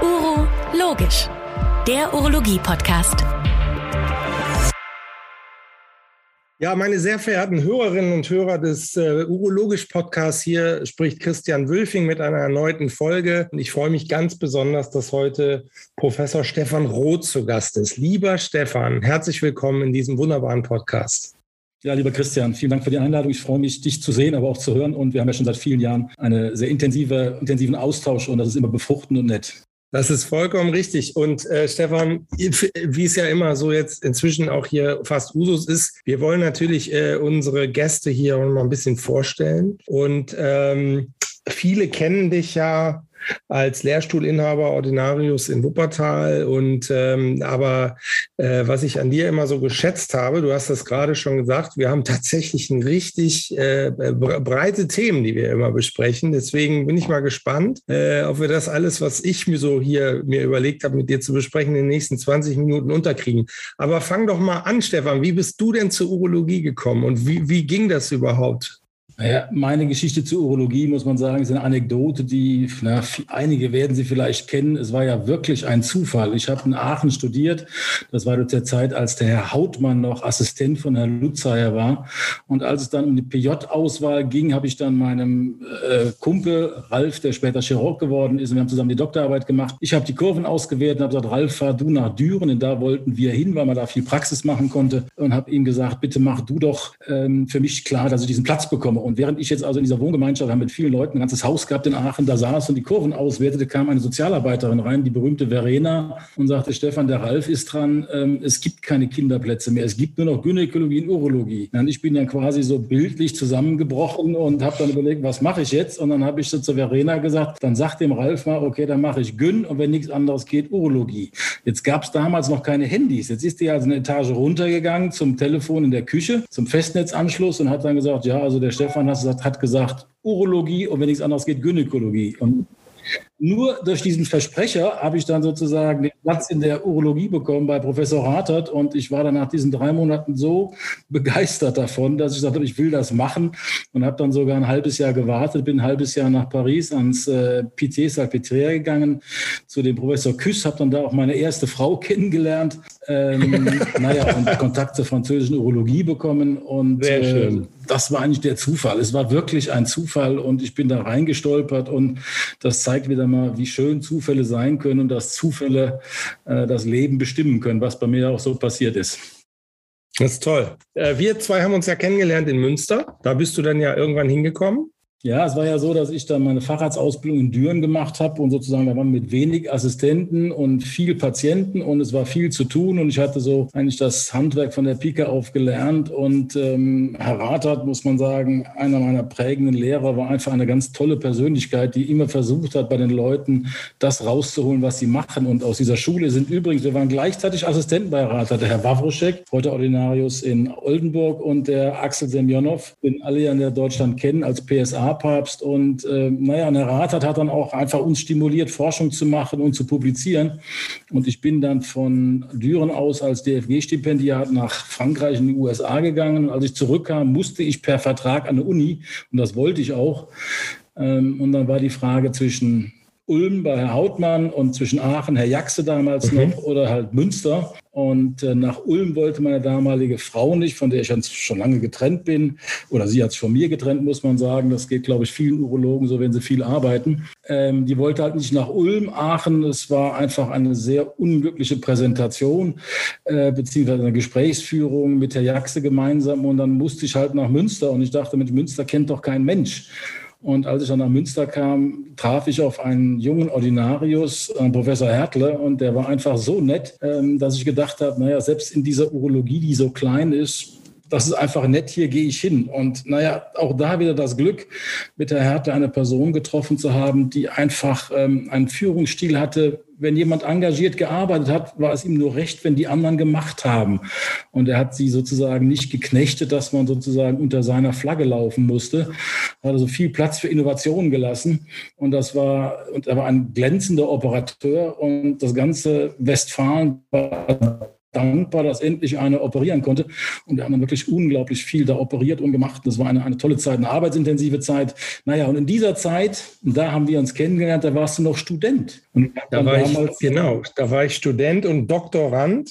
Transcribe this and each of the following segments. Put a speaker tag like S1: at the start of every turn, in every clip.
S1: Uro Logisch, der Urologie-Podcast.
S2: Ja, meine sehr verehrten Hörerinnen und Hörer des äh, Urologisch-Podcasts, hier spricht Christian Wülfing mit einer erneuten Folge. Und ich freue mich ganz besonders, dass heute Professor Stefan Roth zu Gast ist. Lieber Stefan, herzlich willkommen in diesem wunderbaren Podcast.
S3: Ja, lieber Christian, vielen Dank für die Einladung. Ich freue mich, dich zu sehen, aber auch zu hören. Und wir haben ja schon seit vielen Jahren einen sehr intensive, intensiven Austausch und das ist immer befruchtend und nett.
S2: Das ist vollkommen richtig. Und äh, Stefan, wie es ja immer so jetzt inzwischen auch hier fast Usus ist, wir wollen natürlich äh, unsere Gäste hier mal ein bisschen vorstellen. Und ähm, viele kennen dich ja als Lehrstuhlinhaber Ordinarius in Wuppertal. Und ähm, aber äh, was ich an dir immer so geschätzt habe, du hast das gerade schon gesagt, wir haben tatsächlich ein richtig äh, breite Themen, die wir immer besprechen. Deswegen bin ich mal gespannt, äh, ob wir das alles, was ich mir so hier mir überlegt habe, mit dir zu besprechen, in den nächsten 20 Minuten unterkriegen. Aber fang doch mal an, Stefan. Wie bist du denn zur Urologie gekommen und wie, wie ging das überhaupt?
S3: Ja, meine Geschichte zur Urologie, muss man sagen, ist eine Anekdote, die na, einige werden sie vielleicht kennen. Es war ja wirklich ein Zufall. Ich habe in Aachen studiert. Das war der Zeit, als der Herr Hautmann noch Assistent von Herrn Lutzeyer war. Und als es dann um die PJ-Auswahl ging, habe ich dann meinem äh, Kumpel Ralf, der später Chirurg geworden ist, und wir haben zusammen die Doktorarbeit gemacht. Ich habe die Kurven ausgewählt und habe gesagt, Ralf, fahr du nach Düren. Denn da wollten wir hin, weil man da viel Praxis machen konnte. Und habe ihm gesagt, bitte mach du doch ähm, für mich klar, dass ich diesen Platz bekomme. Und während ich jetzt also in dieser Wohngemeinschaft, haben mit vielen Leuten ein ganzes Haus gehabt in Aachen, da saß und die Kurven auswertete, kam eine Sozialarbeiterin rein, die berühmte Verena, und sagte, Stefan, der Ralf ist dran, ähm, es gibt keine Kinderplätze mehr, es gibt nur noch Gynäkologie und Urologie. Und ich bin dann quasi so bildlich zusammengebrochen und habe dann überlegt, was mache ich jetzt? Und dann habe ich so zu Verena gesagt, dann sag dem Ralf mal, okay, dann mache ich Gyn und wenn nichts anderes geht, Urologie. Jetzt gab es damals noch keine Handys. Jetzt ist die also eine Etage runtergegangen zum Telefon in der Küche, zum Festnetzanschluss und hat dann gesagt, ja, also der Stefan hat gesagt, hat gesagt Urologie und wenn nichts anderes geht, Gynäkologie. Und nur durch diesen Versprecher habe ich dann sozusagen den Platz in der Urologie bekommen bei Professor Hartert und ich war dann nach diesen drei Monaten so begeistert davon, dass ich gesagt habe, ich will das machen. Und habe dann sogar ein halbes Jahr gewartet, bin ein halbes Jahr nach Paris ans äh, Pitié Salpêtrière gegangen zu dem Professor Küss, habe dann da auch meine erste Frau kennengelernt, ähm, naja, und Kontakt zur französischen Urologie bekommen und Sehr schön. Äh, das war eigentlich der Zufall. Es war wirklich ein Zufall und ich bin da reingestolpert und das zeigt wieder mal, wie schön Zufälle sein können und dass Zufälle äh, das Leben bestimmen können, was bei mir auch so passiert ist.
S2: Das ist toll. Äh, wir zwei haben uns ja kennengelernt in Münster. Da bist du dann ja irgendwann hingekommen.
S3: Ja, es war ja so, dass ich dann meine Facharztausbildung in Düren gemacht habe und sozusagen, da waren mit wenig Assistenten und viel Patienten und es war viel zu tun und ich hatte so eigentlich das Handwerk von der Pike auf gelernt und ähm, Herr Rathert, muss man sagen, einer meiner prägenden Lehrer, war einfach eine ganz tolle Persönlichkeit, die immer versucht hat, bei den Leuten das rauszuholen, was sie machen und aus dieser Schule sind übrigens, wir waren gleichzeitig Assistenten bei Rathert, der Herr Wawroschek, heute Ordinarius in Oldenburg und der Axel Semjonov, den alle ja in der Deutschland kennen als PSA Papst. Und äh, naja, der Rat hat, hat dann auch einfach uns stimuliert, Forschung zu machen und zu publizieren. Und ich bin dann von Düren aus als DFG-Stipendiat nach Frankreich in die USA gegangen. Und als ich zurückkam, musste ich per Vertrag an der Uni, und das wollte ich auch. Ähm, und dann war die Frage zwischen Ulm bei Herr Hautmann und zwischen Aachen, Herr Jaxe damals mhm. noch oder halt Münster. Und äh, nach Ulm wollte meine damalige Frau nicht, von der ich schon lange getrennt bin, oder sie hat sich von mir getrennt, muss man sagen. Das geht, glaube ich, vielen Urologen so, wenn sie viel arbeiten. Ähm, die wollte halt nicht nach Ulm, Aachen. Es war einfach eine sehr unglückliche Präsentation, äh, beziehungsweise eine Gesprächsführung mit Herr Jaxe gemeinsam. Und dann musste ich halt nach Münster. Und ich dachte, mit Münster kennt doch kein Mensch. Und als ich dann nach Münster kam, traf ich auf einen jungen Ordinarius, Professor Hertle, und der war einfach so nett, ähm, dass ich gedacht habe, naja, selbst in dieser Urologie, die so klein ist, das ist einfach nett, hier gehe ich hin. Und naja, auch da wieder das Glück, mit der Härte eine Person getroffen zu haben, die einfach ähm, einen Führungsstil hatte. Wenn jemand engagiert gearbeitet hat, war es ihm nur recht, wenn die anderen gemacht haben. Und er hat sie sozusagen nicht geknechtet, dass man sozusagen unter seiner Flagge laufen musste. Er hat also viel Platz für Innovationen gelassen. Und das war, und er war ein glänzender Operateur und das ganze Westfalen war dankbar, dass endlich einer operieren konnte. Und wir haben dann wirklich unglaublich viel da operiert und gemacht. Das war eine, eine tolle Zeit, eine arbeitsintensive Zeit. Naja, und in dieser Zeit, da haben wir uns kennengelernt, da warst du noch Student. Und
S2: da war ich, genau, da war ich Student und Doktorand.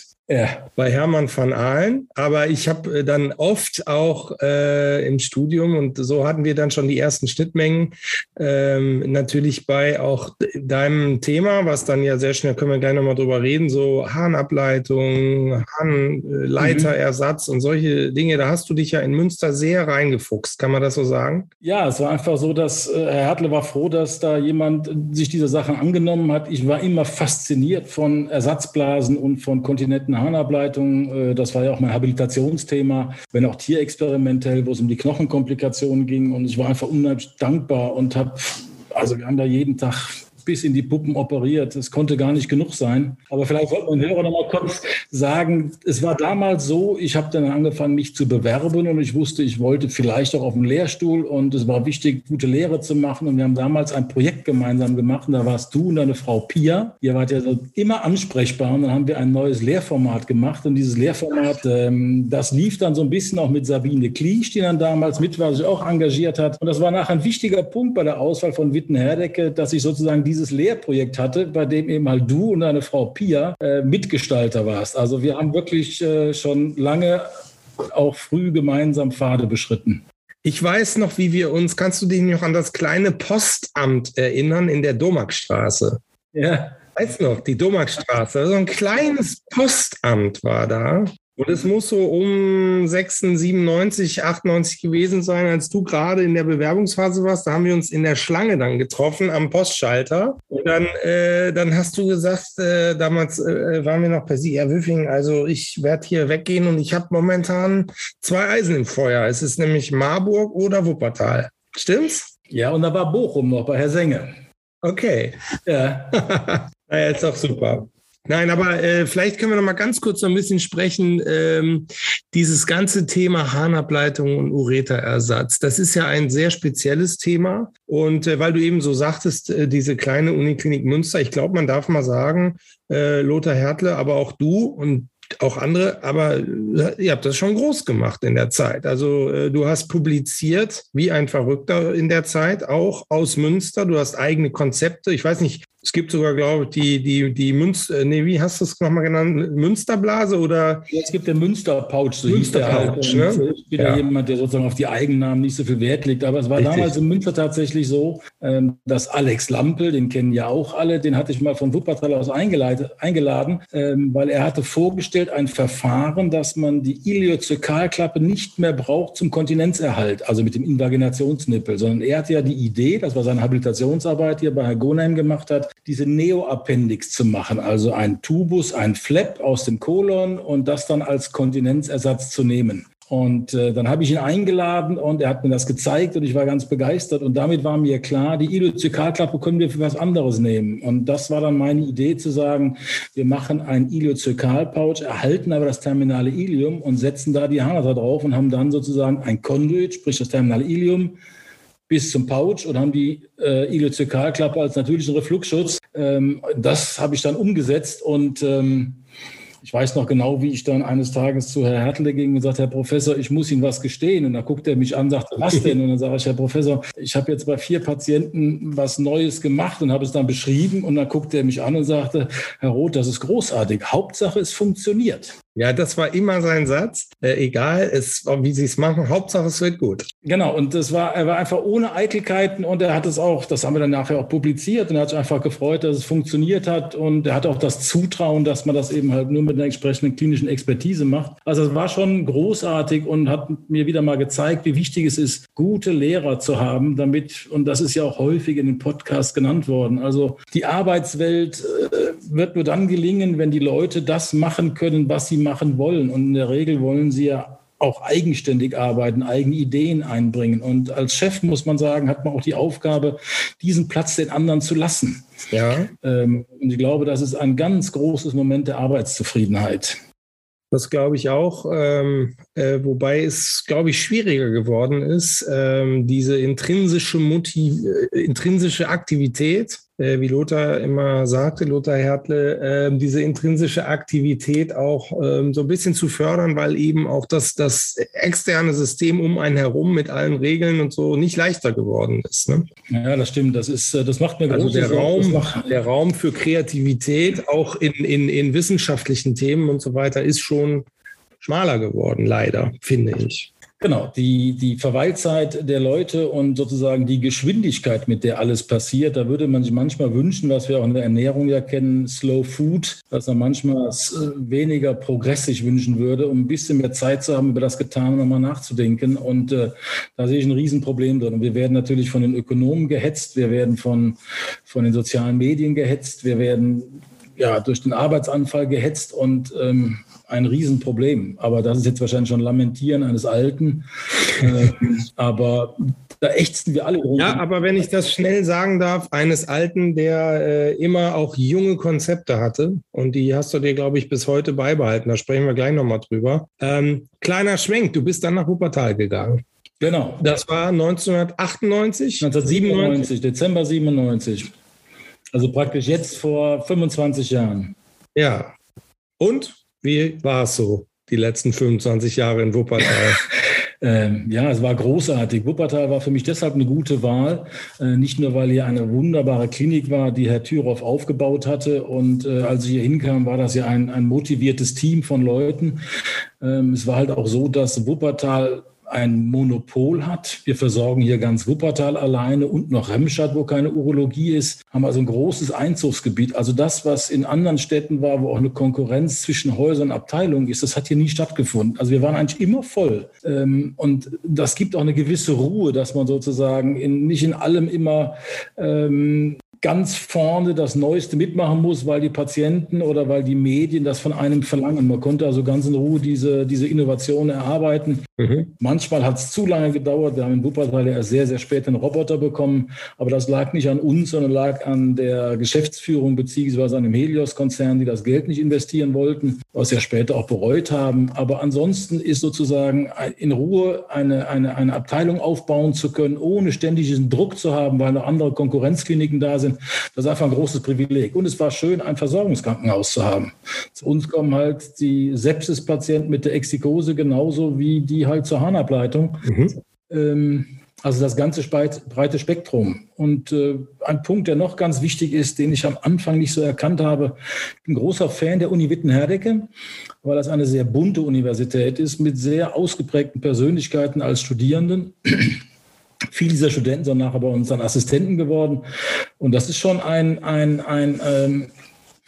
S2: Bei Hermann van Aalen. Aber ich habe äh, dann oft auch äh, im Studium und so hatten wir dann schon die ersten Schnittmengen. Ähm, natürlich bei auch deinem Thema, was dann ja sehr schnell, können wir gleich nochmal drüber reden, so Harnableitung, Harnleiterersatz mhm. und solche Dinge. Da hast du dich ja in Münster sehr reingefuchst. Kann man das so sagen?
S3: Ja, es war einfach so, dass äh, Herr Hertle war froh, dass da jemand sich dieser Sachen angenommen hat. Ich war immer fasziniert von Ersatzblasen und von Kontinenten Harnableitung. Äh, das war ja auch mein Habilitationsthema, wenn auch tierexperimentell, wo es um die Knochenkomplikationen ging. Und ich war einfach unheimlich dankbar und habe, also wir haben da jeden Tag bis in die Puppen operiert. Es konnte gar nicht genug sein. Aber vielleicht sollte man Hörer noch mal kurz sagen, es war damals so, ich habe dann angefangen, mich zu bewerben und ich wusste, ich wollte vielleicht auch auf einen Lehrstuhl und es war wichtig, gute Lehre zu machen. Und wir haben damals ein Projekt gemeinsam gemacht und da warst du und deine Frau Pia. Ihr wart ja immer ansprechbar und dann haben wir ein neues Lehrformat gemacht und dieses Lehrformat, ähm, das lief dann so ein bisschen auch mit Sabine Kliesch, die dann damals mit war, sich auch engagiert hat. Und das war nachher ein wichtiger Punkt bei der Auswahl von Witten Herdecke, dass ich sozusagen dieses Lehrprojekt hatte, bei dem eben halt du und deine Frau Pia äh, Mitgestalter warst. Also wir haben wirklich äh, schon lange auch früh gemeinsam Pfade beschritten.
S2: Ich weiß noch, wie wir uns, kannst du dich noch an das kleine Postamt erinnern in der Domakstraße? Ja. Weißt noch, die Domakstraße, so ein kleines Postamt war da. Und es muss so um 96, 98 gewesen sein, als du gerade in der Bewerbungsphase warst. Da haben wir uns in der Schlange dann getroffen am Postschalter. Und dann, äh, dann hast du gesagt, äh, damals äh, waren wir noch per Sie, Herr Wüffing, also ich werde hier weggehen und ich habe momentan zwei Eisen im Feuer. Es ist nämlich Marburg oder Wuppertal. Stimmt's?
S3: Ja, und da war Bochum noch bei Herr Senge.
S2: Okay. Ja. naja, ist doch super. Nein, aber äh, vielleicht können wir noch mal ganz kurz noch ein bisschen sprechen. Ähm, dieses ganze Thema Harnableitung und Ureterersatz, das ist ja ein sehr spezielles Thema. Und äh, weil du eben so sagtest, äh, diese kleine Uniklinik Münster, ich glaube, man darf mal sagen, äh, Lothar Hertle, aber auch du und auch andere, aber äh, ihr habt das schon groß gemacht in der Zeit. Also äh, du hast publiziert wie ein Verrückter in der Zeit, auch aus Münster. Du hast eigene Konzepte. Ich weiß nicht, es gibt sogar, glaube ich, die, die, die Münster, äh, nee, wie hast du es nochmal genannt? Münsterblase oder?
S3: Ja, es gibt den Münsterpouch, so Münsterpouch, hieß der halt. Ne? Ich bin ja. jemand, der sozusagen auf die Eigennamen nicht so viel Wert legt, aber es war Richtig. damals in Münster tatsächlich so, ähm, dass Alex Lampel, den kennen ja auch alle, den hatte ich mal von Wuppertal aus eingeladen, ähm, weil er hatte vorgestellt ein Verfahren, dass man die Iliozykalklappe nicht mehr braucht zum Kontinenzerhalt, also mit dem Invaginationsnippel, sondern er hatte ja die Idee, das war seine Habilitationsarbeit hier bei Herr Goneim gemacht hat, diese Neoappendix zu machen, also ein Tubus, ein Flap aus dem Kolon und das dann als Kontinenzersatz zu nehmen. Und äh, dann habe ich ihn eingeladen und er hat mir das gezeigt und ich war ganz begeistert. Und damit war mir klar, die Iliozykalklappe können wir für was anderes nehmen. Und das war dann meine Idee zu sagen, wir machen ein Iliozykalpouch, erhalten aber das terminale Ilium und setzen da die Harnrad drauf und haben dann sozusagen ein Conduit, sprich das terminale Ilium, bis zum Pouch und haben die äh, Iliozykalklappe als natürlichen Refluxschutz. Ähm, das habe ich dann umgesetzt und ähm, ich weiß noch genau, wie ich dann eines Tages zu Herrn Hertle ging und sagte, Herr Professor, ich muss Ihnen was gestehen. Und da guckt er mich an und sagte, was denn? Und dann sage ich, Herr Professor, ich habe jetzt bei vier Patienten was Neues gemacht und habe es dann beschrieben. Und dann guckte er mich an und sagte, Herr Roth, das ist großartig. Hauptsache, es funktioniert.
S2: Ja, das war immer sein Satz. Äh, egal, es, wie sie es machen, Hauptsache es wird gut.
S3: Genau, und das war, er war einfach ohne Eitelkeiten und er hat es auch, das haben wir dann nachher auch publiziert und er hat sich einfach gefreut, dass es funktioniert hat und er hat auch das Zutrauen, dass man das eben halt nur mit einer entsprechenden klinischen Expertise macht. Also es war schon großartig und hat mir wieder mal gezeigt, wie wichtig es ist, gute Lehrer zu haben, damit, und das ist ja auch häufig in den Podcasts genannt worden, also die Arbeitswelt äh, wird nur dann gelingen, wenn die Leute das machen können, was sie machen wollen. Und in der Regel wollen sie ja auch eigenständig arbeiten, eigene Ideen einbringen. Und als Chef muss man sagen, hat man auch die Aufgabe, diesen Platz den anderen zu lassen. Ja. Ähm, und ich glaube, das ist ein ganz großes Moment der Arbeitszufriedenheit.
S2: Das glaube ich auch, ähm, äh, wobei es, glaube ich, schwieriger geworden ist, ähm, diese intrinsische, Motiv äh, intrinsische Aktivität äh, wie Lothar immer sagte, Lothar Hertle, äh, diese intrinsische Aktivität auch ähm, so ein bisschen zu fördern, weil eben auch das, das externe System um einen herum mit allen Regeln und so nicht leichter geworden ist. Ne?
S3: Ja, das stimmt. Das ist, äh, das macht mir
S2: also der Raum, der Raum für Kreativität auch in, in, in wissenschaftlichen Themen und so weiter ist schon schmaler geworden, leider, finde ich.
S3: Genau, die, die Verweilzeit der Leute und sozusagen die Geschwindigkeit, mit der alles passiert, da würde man sich manchmal wünschen, was wir auch in der Ernährung ja kennen, Slow Food, dass man manchmal weniger Progress sich wünschen würde, um ein bisschen mehr Zeit zu haben, über das Getane nochmal nachzudenken. Und äh, da sehe ich ein Riesenproblem drin. Und wir werden natürlich von den Ökonomen gehetzt, wir werden von, von den sozialen Medien gehetzt, wir werden ja, durch den Arbeitsanfall gehetzt und ähm, ein Riesenproblem. Aber das ist jetzt wahrscheinlich schon Lamentieren eines Alten. Äh, aber da ächzen wir alle
S2: rum. Ja, aber wenn ich das schnell sagen darf, eines Alten, der äh, immer auch junge Konzepte hatte und die hast du dir, glaube ich, bis heute beibehalten. Da sprechen wir gleich nochmal drüber. Ähm, kleiner Schwenk, du bist dann nach Wuppertal gegangen.
S3: Genau.
S2: Das war 1998?
S3: 1997, Dezember 97. Also praktisch jetzt vor 25 Jahren.
S2: Ja. Und wie war es so, die letzten 25 Jahre in Wuppertal?
S3: Ähm, ja, es war großartig. Wuppertal war für mich deshalb eine gute Wahl. Äh, nicht nur, weil hier eine wunderbare Klinik war, die Herr Thüroff aufgebaut hatte. Und äh, als ich hier hinkam, war das ja ein, ein motiviertes Team von Leuten. Ähm, es war halt auch so, dass Wuppertal ein Monopol hat. Wir versorgen hier ganz Wuppertal alleine und noch Remscheid, wo keine Urologie ist, haben also ein großes Einzugsgebiet. Also das, was in anderen Städten war, wo auch eine Konkurrenz zwischen Häusern und Abteilungen ist, das hat hier nie stattgefunden. Also wir waren eigentlich immer voll. Ähm, und das gibt auch eine gewisse Ruhe, dass man sozusagen in, nicht in allem immer ähm, ganz vorne das Neueste mitmachen muss, weil die Patienten oder weil die Medien das von einem verlangen. Man konnte also ganz in Ruhe diese, diese Innovation erarbeiten. Mhm. Manchmal hat es zu lange gedauert. Wir haben in Wuppertal ja sehr, sehr spät einen Roboter bekommen. Aber das lag nicht an uns, sondern lag an der Geschäftsführung beziehungsweise an dem Helios-Konzern, die das Geld nicht investieren wollten, was ja später auch bereut haben. Aber ansonsten ist sozusagen in Ruhe eine, eine, eine Abteilung aufbauen zu können, ohne ständig diesen Druck zu haben, weil noch andere Konkurrenzkliniken da sind. Das ist einfach ein großes Privileg. Und es war schön, ein Versorgungskrankenhaus zu haben. Zu uns kommen halt die Sepsis-Patienten mit der Exikose genauso wie die halt zur Harnableitung. Mhm. Ähm, also das ganze breite Spektrum. Und äh, ein Punkt, der noch ganz wichtig ist, den ich am Anfang nicht so erkannt habe, ich bin großer Fan der Uni Witten-Herdecke, weil das eine sehr bunte Universität ist mit sehr ausgeprägten Persönlichkeiten als Studierenden. Viele dieser Studenten sind nachher bei uns dann Assistenten geworden. Und das ist schon ein, ein, ein, ähm,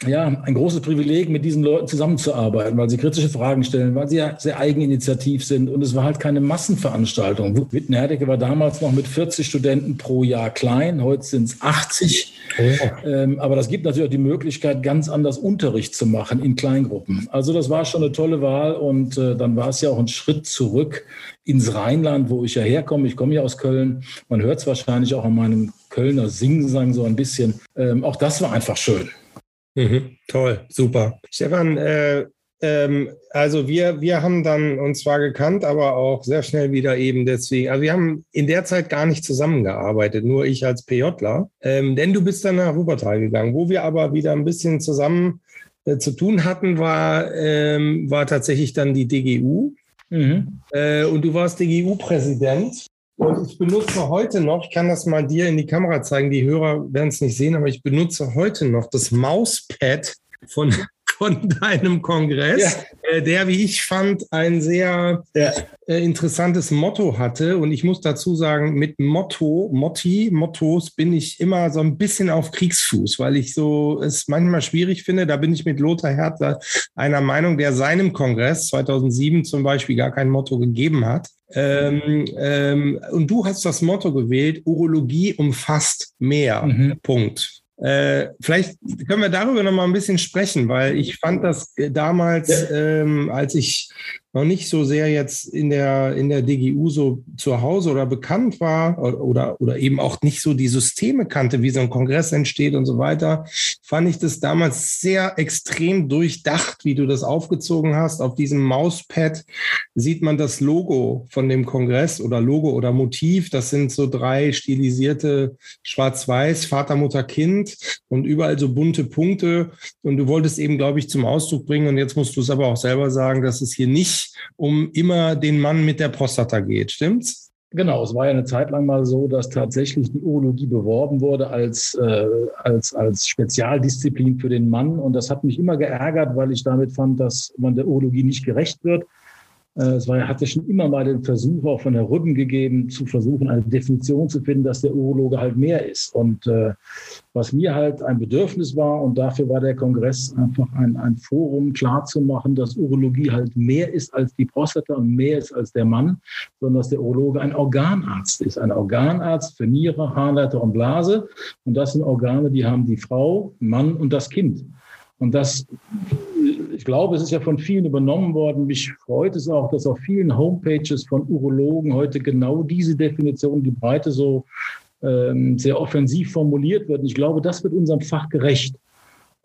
S3: ja, ein großes Privileg, mit diesen Leuten zusammenzuarbeiten, weil sie kritische Fragen stellen, weil sie ja sehr eigeninitiativ sind. Und es war halt keine Massenveranstaltung. Wittenherdecke war damals noch mit 40 Studenten pro Jahr klein. Heute sind es 80. Oh. Ähm, aber das gibt natürlich auch die Möglichkeit, ganz anders Unterricht zu machen in Kleingruppen. Also das war schon eine tolle Wahl. Und äh, dann war es ja auch ein Schritt zurück ins Rheinland, wo ich ja herkomme. Ich komme ja aus Köln. Man hört es wahrscheinlich auch an meinem Kölner Singsang so ein bisschen. Ähm, auch das war einfach schön.
S2: Mhm, toll, super. Stefan, äh, ähm, also wir, wir haben dann uns zwar gekannt, aber auch sehr schnell wieder eben deswegen. Also wir haben in der Zeit gar nicht zusammengearbeitet, nur ich als PJler. Ähm, denn du bist dann nach Wuppertal gegangen. Wo wir aber wieder ein bisschen zusammen äh, zu tun hatten, war, ähm, war tatsächlich dann die DGU. Mhm. Äh, und du warst DGU-Präsident. Und ich benutze heute noch, ich kann das mal dir in die Kamera zeigen, die Hörer werden es nicht sehen, aber ich benutze heute noch das Mauspad von von deinem Kongress, ja. äh, der, wie ich fand, ein sehr ja. äh, interessantes Motto hatte. Und ich muss dazu sagen, mit Motto, Motti, Mottos bin ich immer so ein bisschen auf Kriegsfuß, weil ich so es manchmal schwierig finde. Da bin ich mit Lothar Herzer einer Meinung, der seinem Kongress 2007 zum Beispiel gar kein Motto gegeben hat. Ähm, ähm, und du hast das Motto gewählt, Urologie umfasst mehr. Mhm. Punkt. Äh, vielleicht können wir darüber noch mal ein bisschen sprechen, weil ich fand das damals, ja. ähm, als ich noch nicht so sehr jetzt in der, in der DGU so zu Hause oder bekannt war oder, oder eben auch nicht so die Systeme kannte, wie so ein Kongress entsteht und so weiter, fand ich das damals sehr extrem durchdacht, wie du das aufgezogen hast. Auf diesem Mauspad sieht man das Logo von dem Kongress oder Logo oder Motiv. Das sind so drei stilisierte Schwarz-Weiß, Vater, Mutter, Kind und überall so bunte Punkte. Und du wolltest eben, glaube ich, zum Ausdruck bringen, und jetzt musst du es aber auch selber sagen, dass es hier nicht um immer den Mann mit der Prostata geht. Stimmt's?
S3: Genau, es war ja eine Zeit lang mal so, dass tatsächlich die Urologie beworben wurde als, äh, als, als Spezialdisziplin für den Mann. Und das hat mich immer geärgert, weil ich damit fand, dass man der Urologie nicht gerecht wird. Äh, es war, hat ja schon immer mal den Versuch auch von der Rüben gegeben, zu versuchen, eine Definition zu finden, dass der Urologe halt mehr ist. Und äh, was mir halt ein Bedürfnis war, und dafür war der Kongress einfach ein, ein Forum, klarzumachen, dass Urologie halt mehr ist als die Prostata und mehr ist als der Mann, sondern dass der Urologe ein Organarzt ist. Ein Organarzt für Niere, Harnleiter und Blase. Und das sind Organe, die haben die Frau, Mann und das Kind. Und das ich glaube, es ist ja von vielen übernommen worden. Mich freut es auch, dass auf vielen Homepages von Urologen heute genau diese Definition, die Breite so ähm, sehr offensiv formuliert wird. Und ich glaube, das wird unserem Fach gerecht.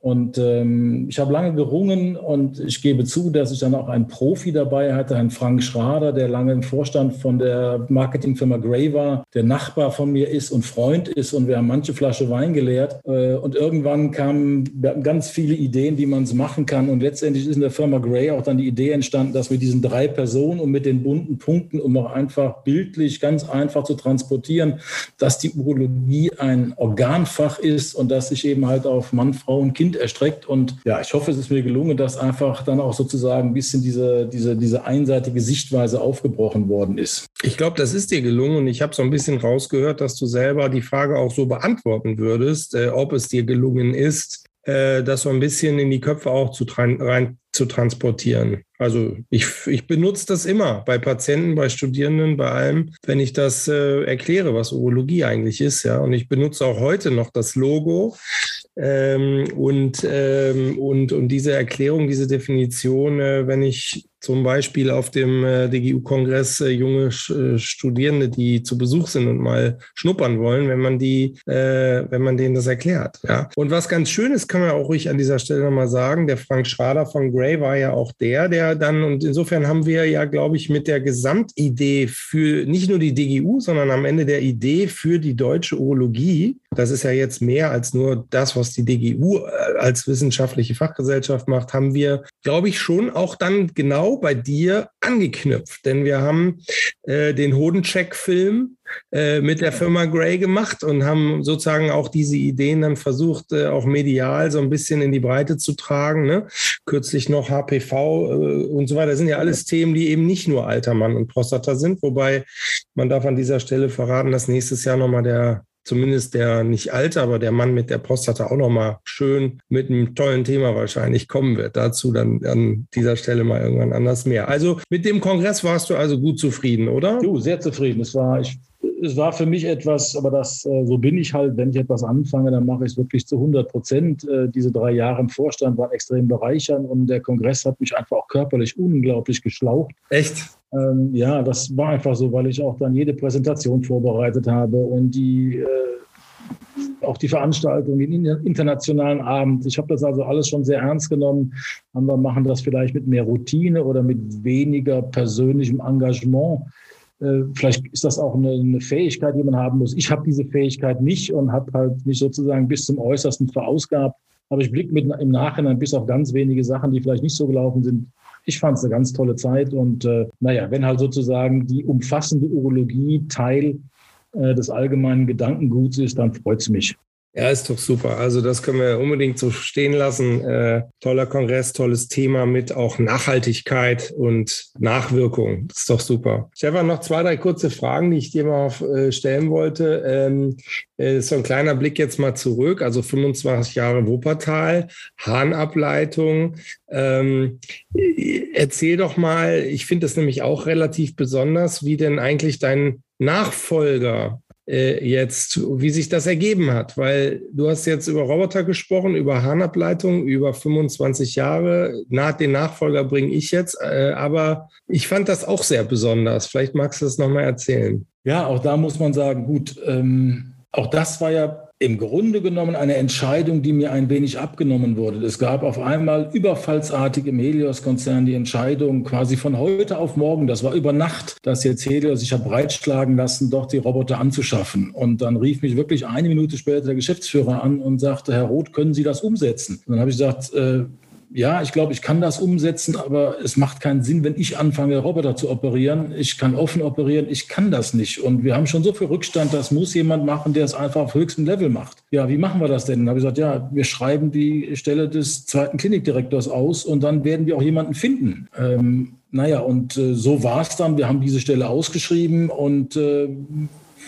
S3: Und ähm, ich habe lange gerungen und ich gebe zu, dass ich dann auch einen Profi dabei hatte, Herrn Frank Schrader, der lange im Vorstand von der Marketingfirma Grey war, der Nachbar von mir ist und Freund ist und wir haben manche Flasche Wein geleert. Äh, und irgendwann kamen ganz viele Ideen, wie man es machen kann. Und letztendlich ist in der Firma Grey auch dann die Idee entstanden, dass wir diesen drei Personen und mit den bunten Punkten, um auch einfach bildlich ganz einfach zu transportieren, dass die Urologie ein Organfach ist und dass sich eben halt auf Mann, Frau und Kind Kind erstreckt. Und ja, ich hoffe, es ist mir gelungen, dass einfach dann auch sozusagen ein bisschen diese, diese, diese einseitige Sichtweise aufgebrochen worden ist.
S2: Ich glaube, das ist dir gelungen und ich habe so ein bisschen rausgehört, dass du selber die Frage auch so beantworten würdest, äh, ob es dir gelungen ist, äh, das so ein bisschen in die Köpfe auch zu rein zu transportieren. Also ich, ich benutze das immer bei Patienten, bei Studierenden, bei allem, wenn ich das äh, erkläre, was Urologie eigentlich ist. Ja, und ich benutze auch heute noch das Logo ähm, und, ähm, und, und diese Erklärung, diese Definition, äh, wenn ich zum Beispiel auf dem äh, DGU-Kongress äh, junge äh, Studierende, die zu Besuch sind und mal schnuppern wollen, wenn man die, wenn man denen das erklärt. Ja. Und was ganz schön ist, kann man auch ruhig an dieser Stelle nochmal sagen, der Frank Schrader von Gray war ja auch der, der dann, und insofern haben wir ja, glaube ich, mit der Gesamtidee für nicht nur die DGU, sondern am Ende der Idee für die deutsche Urologie, das ist ja jetzt mehr als nur das, was die DGU als wissenschaftliche Fachgesellschaft macht, haben wir, glaube ich, schon auch dann genau genau bei dir angeknüpft, denn wir haben äh, den Hodencheck-Film äh, mit der Firma Gray gemacht und haben sozusagen auch diese Ideen dann versucht, äh, auch medial so ein bisschen in die Breite zu tragen. Ne? Kürzlich noch HPV äh, und so weiter. Das sind ja alles Themen, die eben nicht nur alter Mann und Prostata sind, wobei man darf an dieser Stelle verraten, dass nächstes Jahr nochmal der zumindest der nicht alte, aber der Mann mit der Prostata auch nochmal schön mit einem tollen Thema wahrscheinlich kommen wird. Dazu dann an dieser Stelle mal irgendwann anders mehr. Also mit dem Kongress warst du also gut zufrieden, oder?
S3: Du, sehr zufrieden. Es war, ich, es war für mich etwas, aber das, äh, so bin ich halt, wenn ich etwas anfange, dann mache ich es wirklich zu 100 Prozent. Äh, diese drei Jahre im Vorstand waren extrem bereichernd und der Kongress hat mich einfach auch körperlich unglaublich geschlaucht.
S2: Echt?
S3: Ähm, ja, das war einfach so, weil ich auch dann jede Präsentation vorbereitet habe und die äh, auch die Veranstaltung, den internationalen Abend. Ich habe das also alles schon sehr ernst genommen. wir machen das vielleicht mit mehr Routine oder mit weniger persönlichem Engagement. Äh, vielleicht ist das auch eine, eine, Fähigkeit, die man haben muss. Ich habe diese Fähigkeit nicht und habe halt mich sozusagen bis zum Äußersten verausgabt. Aber ich blicke im Nachhinein bis auf ganz wenige Sachen, die vielleicht nicht so gelaufen sind, ich fand es eine ganz tolle Zeit und äh, naja, wenn halt sozusagen die umfassende Urologie Teil äh, des allgemeinen Gedankenguts ist, dann freut es mich.
S2: Ja, ist doch super. Also das können wir unbedingt so stehen lassen. Äh, toller Kongress, tolles Thema mit auch Nachhaltigkeit und Nachwirkung. Das ist doch super. Stefan, noch zwei, drei kurze Fragen, die ich dir mal äh, stellen wollte. Ähm, äh, so ein kleiner Blick jetzt mal zurück. Also 25 Jahre Wuppertal, Harnableitung. Ähm, erzähl doch mal, ich finde das nämlich auch relativ besonders, wie denn eigentlich dein Nachfolger äh, jetzt, wie sich das ergeben hat, weil du hast jetzt über Roboter gesprochen, über Harnableitung, über 25 Jahre. Na, den Nachfolger bringe ich jetzt, äh, aber ich fand das auch sehr besonders. Vielleicht magst du das nochmal erzählen.
S3: Ja, auch da muss man sagen, gut, ähm, auch das war ja im Grunde genommen eine Entscheidung, die mir ein wenig abgenommen wurde. Es gab auf einmal überfallsartig im Helios-Konzern die Entscheidung quasi von heute auf morgen, das war über Nacht, dass jetzt Helios sich hat breitschlagen lassen, doch die Roboter anzuschaffen. Und dann rief mich wirklich eine Minute später der Geschäftsführer an und sagte, Herr Roth, können Sie das umsetzen? Und dann habe ich gesagt, äh, ja, ich glaube, ich kann das umsetzen, aber es macht keinen Sinn, wenn ich anfange, Roboter zu operieren. Ich kann offen operieren, ich kann das nicht. Und wir haben schon so viel Rückstand, das muss jemand machen, der es einfach auf höchstem Level macht. Ja, wie machen wir das denn? Dann habe ich gesagt, ja, wir schreiben die Stelle des zweiten Klinikdirektors aus und dann werden wir auch jemanden finden. Ähm, naja, und äh, so war es dann. Wir haben diese Stelle ausgeschrieben und äh,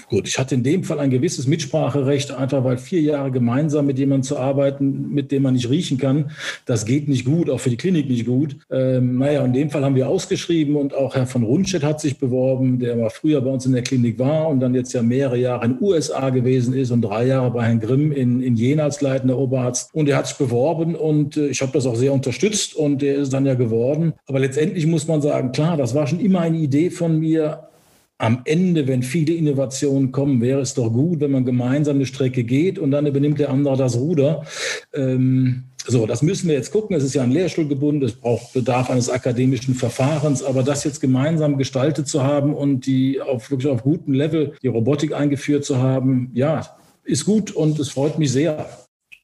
S3: Gut, ich hatte in dem Fall ein gewisses Mitspracherecht, einfach weil vier Jahre gemeinsam mit jemandem zu arbeiten, mit dem man nicht riechen kann, das geht nicht gut, auch für die Klinik nicht gut. Ähm, naja, in dem Fall haben wir ausgeschrieben und auch Herr von Rundstedt hat sich beworben, der mal früher bei uns in der Klinik war und dann jetzt ja mehrere Jahre in den USA gewesen ist und drei Jahre bei Herrn Grimm in, in Jena als leitender Oberarzt. Und er hat sich beworben und äh, ich habe das auch sehr unterstützt und der ist dann ja geworden. Aber letztendlich muss man sagen, klar, das war schon immer eine Idee von mir, am Ende, wenn viele Innovationen kommen, wäre es doch gut, wenn man gemeinsam eine Strecke geht und dann übernimmt der andere das Ruder. Ähm, so, das müssen wir jetzt gucken. Es ist ja ein Lehrstuhl gebunden, es braucht Bedarf eines akademischen Verfahrens, aber das jetzt gemeinsam gestaltet zu haben und die auf wirklich auf gutem Level die Robotik eingeführt zu haben, ja, ist gut und es freut mich sehr.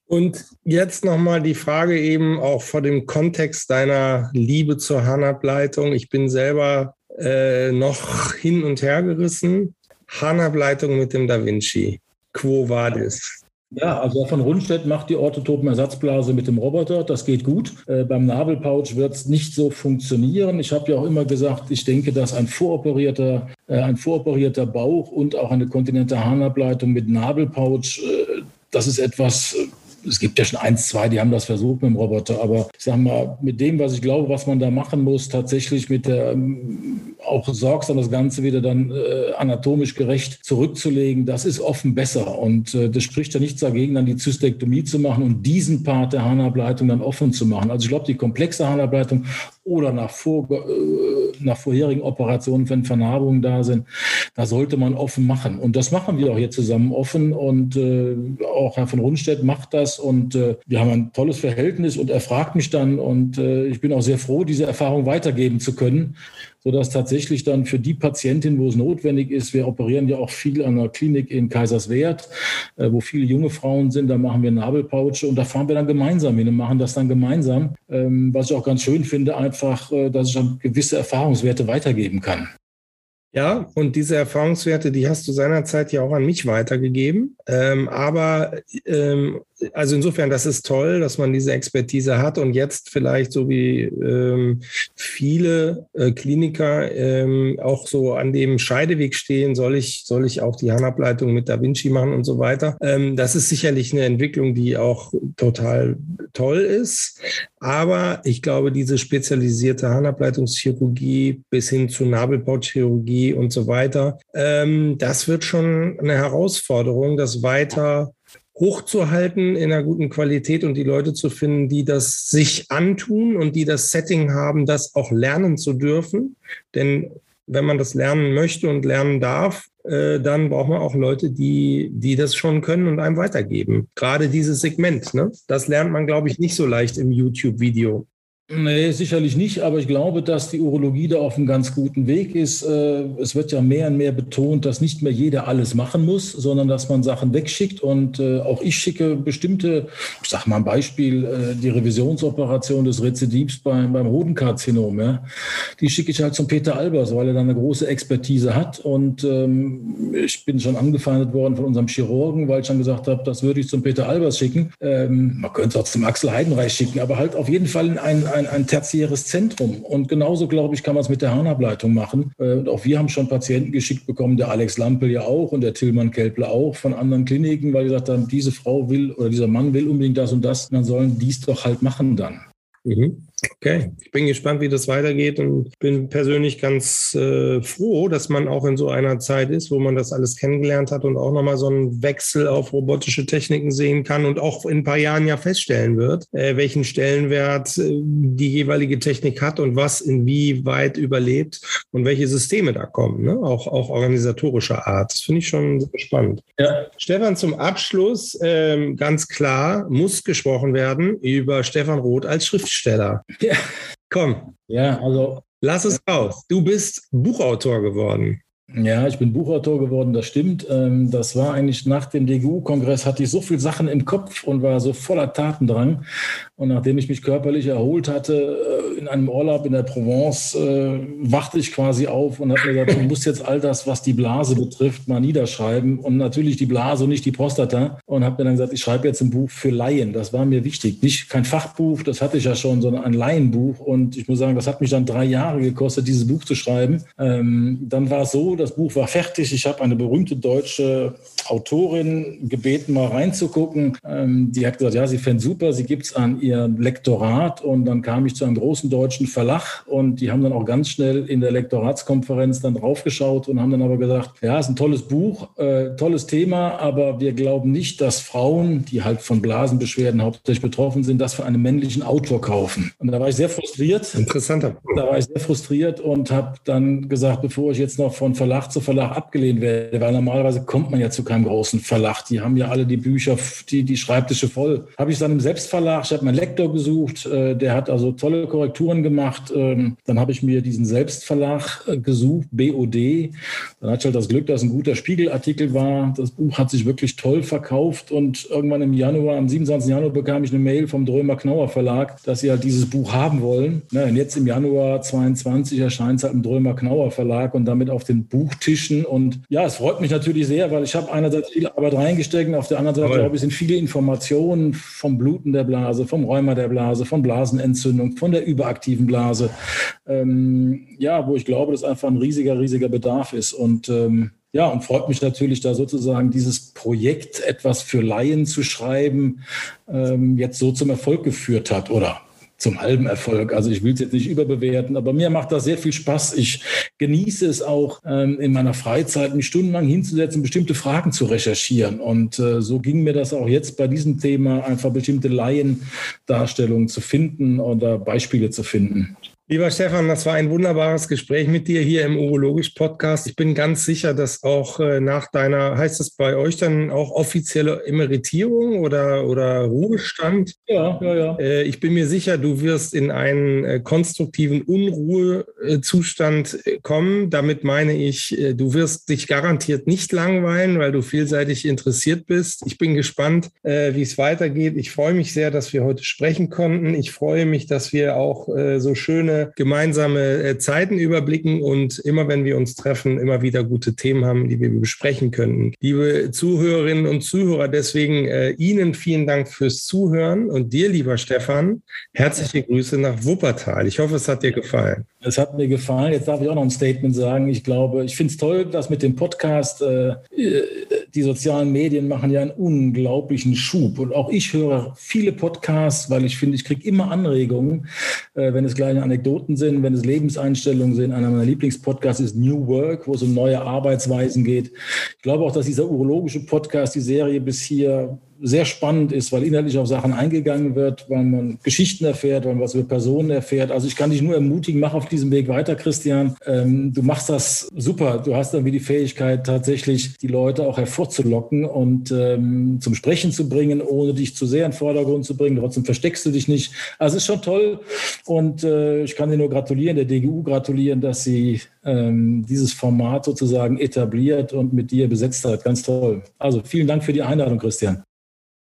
S2: Und jetzt nochmal die Frage eben auch vor dem Kontext deiner Liebe zur Handableitung. Ich bin selber äh, noch hin und her gerissen. Harnableitung mit dem Da Vinci. Quo vadis?
S3: Ja, also von Rundstedt macht die Orthotopen-Ersatzblase mit dem Roboter. Das geht gut. Äh, beim Nabelpouch wird es nicht so funktionieren. Ich habe ja auch immer gesagt, ich denke, dass ein voroperierter, äh, ein voroperierter Bauch und auch eine kontinente Harnableitung mit Nabelpouch, äh, das ist etwas, es gibt ja schon eins, zwei, die haben das versucht mit dem Roboter, aber ich sag mal, mit dem, was ich glaube, was man da machen muss, tatsächlich mit der ähm, auch sorgsam das Ganze wieder dann äh, anatomisch gerecht zurückzulegen, das ist offen besser. Und äh, das spricht ja nichts dagegen, dann die Zystektomie zu machen und diesen Part der Harnableitung dann offen zu machen. Also ich glaube, die komplexe Harnableitung oder nach, vor, äh, nach vorherigen Operationen, wenn Vernarbungen da sind, da sollte man offen machen. Und das machen wir auch hier zusammen offen. Und äh, auch Herr von Rundstedt macht das. Und äh, wir haben ein tolles Verhältnis. Und er fragt mich dann. Und äh, ich bin auch sehr froh, diese Erfahrung weitergeben zu können sodass tatsächlich dann für die Patientin, wo es notwendig ist, wir operieren ja auch viel an der Klinik in Kaiserswerth, äh, wo viele junge Frauen sind, da machen wir Nabelpauche und da fahren wir dann gemeinsam hin und machen das dann gemeinsam, ähm, was ich auch ganz schön finde, einfach, äh, dass ich dann gewisse Erfahrungswerte weitergeben kann.
S2: Ja, und diese Erfahrungswerte, die hast du seinerzeit ja auch an mich weitergegeben. Ähm, aber ähm, also insofern, das ist toll, dass man diese Expertise hat und jetzt vielleicht so wie ähm, viele äh, Kliniker ähm, auch so an dem Scheideweg stehen, soll ich, soll ich auch die Handableitung mit Da Vinci machen und so weiter. Ähm, das ist sicherlich eine Entwicklung, die auch total toll ist. Aber ich glaube, diese spezialisierte Handableitungschirurgie bis hin zu Nabelpauchchirurgie und so weiter, ähm, das wird schon eine Herausforderung, das weiter hochzuhalten in einer guten Qualität und die Leute zu finden, die das sich antun und die das Setting haben, das auch lernen zu dürfen. Denn wenn man das lernen möchte und lernen darf, äh, dann braucht man auch Leute, die, die das schon können und einem weitergeben. Gerade dieses Segment, ne? das lernt man, glaube ich, nicht so leicht im YouTube-Video.
S3: Nee, sicherlich nicht, aber ich glaube, dass die Urologie da auf einem ganz guten Weg ist. Äh, es wird ja mehr und mehr betont, dass nicht mehr jeder alles machen muss, sondern dass man Sachen wegschickt. Und äh, auch ich schicke bestimmte, ich sage mal ein Beispiel, äh, die Revisionsoperation des Rezidivs beim, beim Hodenkarzinom. Ja, die schicke ich halt zum Peter Albers, weil er da eine große Expertise hat. Und ähm, ich bin schon angefeindet worden von unserem Chirurgen, weil ich dann gesagt habe, das würde ich zum Peter Albers schicken. Ähm, man könnte es auch zum Axel Heidenreich schicken, aber halt auf jeden Fall in ein ein, ein tertiäres Zentrum. Und genauso, glaube ich, kann man es mit der Harnableitung machen. Äh, und auch wir haben schon Patienten geschickt bekommen, der Alex Lampel ja auch und der Tillmann Kelple auch von anderen Kliniken, weil die gesagt haben, diese Frau will oder dieser Mann will unbedingt das und das, dann sollen dies doch halt machen dann.
S2: Mhm. Okay, ich bin gespannt, wie das weitergeht und bin persönlich ganz äh, froh, dass man auch in so einer Zeit ist, wo man das alles kennengelernt hat und auch nochmal so einen Wechsel auf robotische Techniken sehen kann und auch in ein paar Jahren ja feststellen wird, äh, welchen Stellenwert äh, die jeweilige Technik hat und was inwieweit überlebt und welche Systeme da kommen, ne? auch, auch organisatorischer Art. Das finde ich schon spannend. Ja. Stefan, zum Abschluss ähm, ganz klar muss gesprochen werden über Stefan Roth als Schriftsteller. Ja. Komm. Ja, also. Lass es raus. Du bist Buchautor geworden.
S3: Ja, ich bin Buchautor geworden, das stimmt. Ähm, das war eigentlich nach dem DGU-Kongress, hatte ich so viele Sachen im Kopf und war so voller Tatendrang. Und nachdem ich mich körperlich erholt hatte, äh, in einem Urlaub in der Provence, äh, wachte ich quasi auf und habe mir gesagt, du musst jetzt all das, was die Blase betrifft, mal niederschreiben. Und natürlich die Blase und nicht die Prostata. Und habe mir dann gesagt, ich schreibe jetzt ein Buch für Laien. Das war mir wichtig. Nicht kein Fachbuch, das hatte ich ja schon, sondern ein Laienbuch. Und ich muss sagen, das hat mich dann drei Jahre gekostet, dieses Buch zu schreiben. Ähm, dann war es so, das Buch war fertig. Ich habe eine berühmte deutsche Autorin gebeten, mal reinzugucken. Ähm, die hat gesagt, ja, sie fände super, sie gibt es an ihr Lektorat. Und dann kam ich zu einem großen deutschen Verlag und die haben dann auch ganz schnell in der Lektoratskonferenz dann draufgeschaut und haben dann aber gesagt, ja, ist ein tolles Buch, äh, tolles Thema, aber wir glauben nicht, dass Frauen, die halt von Blasenbeschwerden hauptsächlich betroffen sind, das für einen männlichen Autor kaufen. Und da war ich sehr frustriert.
S2: Interessanter.
S3: Da war ich sehr frustriert und habe dann gesagt, bevor ich jetzt noch von Verlag zu Verlag abgelehnt werde, weil normalerweise kommt man ja zu keinem großen Verlag. Die haben ja alle die Bücher, die, die Schreibtische voll. Habe ich dann im Selbstverlag, ich habe meinen Lektor gesucht, äh, der hat also tolle Korrekturen gemacht. Ähm, dann habe ich mir diesen Selbstverlag äh, gesucht, BOD. Dann hatte ich halt das Glück, dass ein guter Spiegelartikel war. Das Buch hat sich wirklich toll verkauft und irgendwann im Januar, am 27. Januar bekam ich eine Mail vom Drömer Knauer Verlag, dass sie halt dieses Buch haben wollen. Ja, und jetzt im Januar 22 erscheint es halt im Drömer Knauer Verlag und damit auf den Buchtischen. Und ja, es freut mich natürlich sehr, weil ich habe einerseits viel Arbeit reingesteckt und auf der anderen Seite, glaube ich, sind viele Informationen vom Bluten der Blase, vom Rheuma der Blase, von Blasenentzündung, von der überaktiven Blase. Ähm, ja, wo ich glaube, dass einfach ein riesiger, riesiger Bedarf ist. Und ähm, ja, und freut mich natürlich, da sozusagen dieses Projekt, etwas für Laien zu schreiben, ähm, jetzt so zum Erfolg geführt hat oder zum halben Erfolg. Also ich will es jetzt nicht überbewerten, aber mir macht das sehr viel Spaß. Ich genieße es auch ähm, in meiner Freizeit, mich stundenlang hinzusetzen, bestimmte Fragen zu recherchieren. Und äh, so ging mir das auch jetzt bei diesem Thema, einfach bestimmte Laiendarstellungen zu finden oder Beispiele zu finden.
S2: Lieber Stefan, das war ein wunderbares Gespräch mit dir hier im Urologisch-Podcast. Ich bin ganz sicher, dass auch äh, nach deiner, heißt das bei euch dann auch offizielle Emeritierung oder, oder Ruhestand?
S3: Ja, ja, ja.
S2: Äh, ich bin mir sicher, du wirst in einen äh, konstruktiven Unruhezustand kommen. Damit meine ich, du wirst dich garantiert nicht langweilen, weil du vielseitig interessiert bist. Ich bin gespannt, wie es weitergeht. Ich freue mich sehr, dass wir heute sprechen konnten. Ich freue mich, dass wir auch so schöne gemeinsame äh, Zeiten überblicken und immer, wenn wir uns treffen, immer wieder gute Themen haben, die wir besprechen könnten. Liebe Zuhörerinnen und Zuhörer, deswegen äh, Ihnen vielen Dank fürs Zuhören und dir, lieber Stefan, herzliche Grüße nach Wuppertal. Ich hoffe, es hat dir gefallen.
S3: Es hat mir gefallen. Jetzt darf ich auch noch ein Statement sagen. Ich glaube, ich finde es toll, dass mit dem Podcast äh, die sozialen Medien machen ja einen unglaublichen Schub. Und auch ich höre viele Podcasts, weil ich finde, ich kriege immer Anregungen, äh, wenn es kleine Anekdoten sind, wenn es Lebenseinstellungen sind. Einer meiner Lieblingspodcasts ist New Work, wo es um neue Arbeitsweisen geht. Ich glaube auch, dass dieser urologische Podcast, die Serie bis hier sehr spannend ist, weil inhaltlich auf Sachen eingegangen wird, weil man Geschichten erfährt, weil man was über Personen erfährt. Also ich kann dich nur ermutigen, mach auf diesem Weg weiter, Christian. Ähm, du machst das super. Du hast dann wie die Fähigkeit, tatsächlich die Leute auch hervorzulocken und ähm, zum Sprechen zu bringen, ohne dich zu sehr in den Vordergrund zu bringen. Trotzdem versteckst du dich nicht. Also es ist schon toll und äh, ich kann dir nur gratulieren, der DGU gratulieren, dass sie ähm, dieses Format sozusagen etabliert und mit dir besetzt hat. Ganz toll. Also vielen Dank für die Einladung, Christian.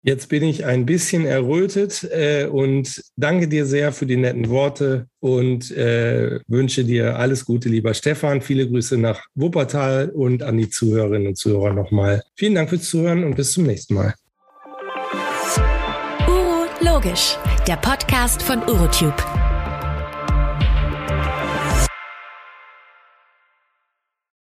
S2: Jetzt bin ich ein bisschen errötet äh, und danke dir sehr für die netten Worte und äh, wünsche dir alles Gute, lieber Stefan. Viele Grüße nach Wuppertal und an die Zuhörerinnen und Zuhörer nochmal. Vielen Dank fürs Zuhören und bis zum nächsten Mal.
S1: Uro Logisch, der Podcast von Urotube.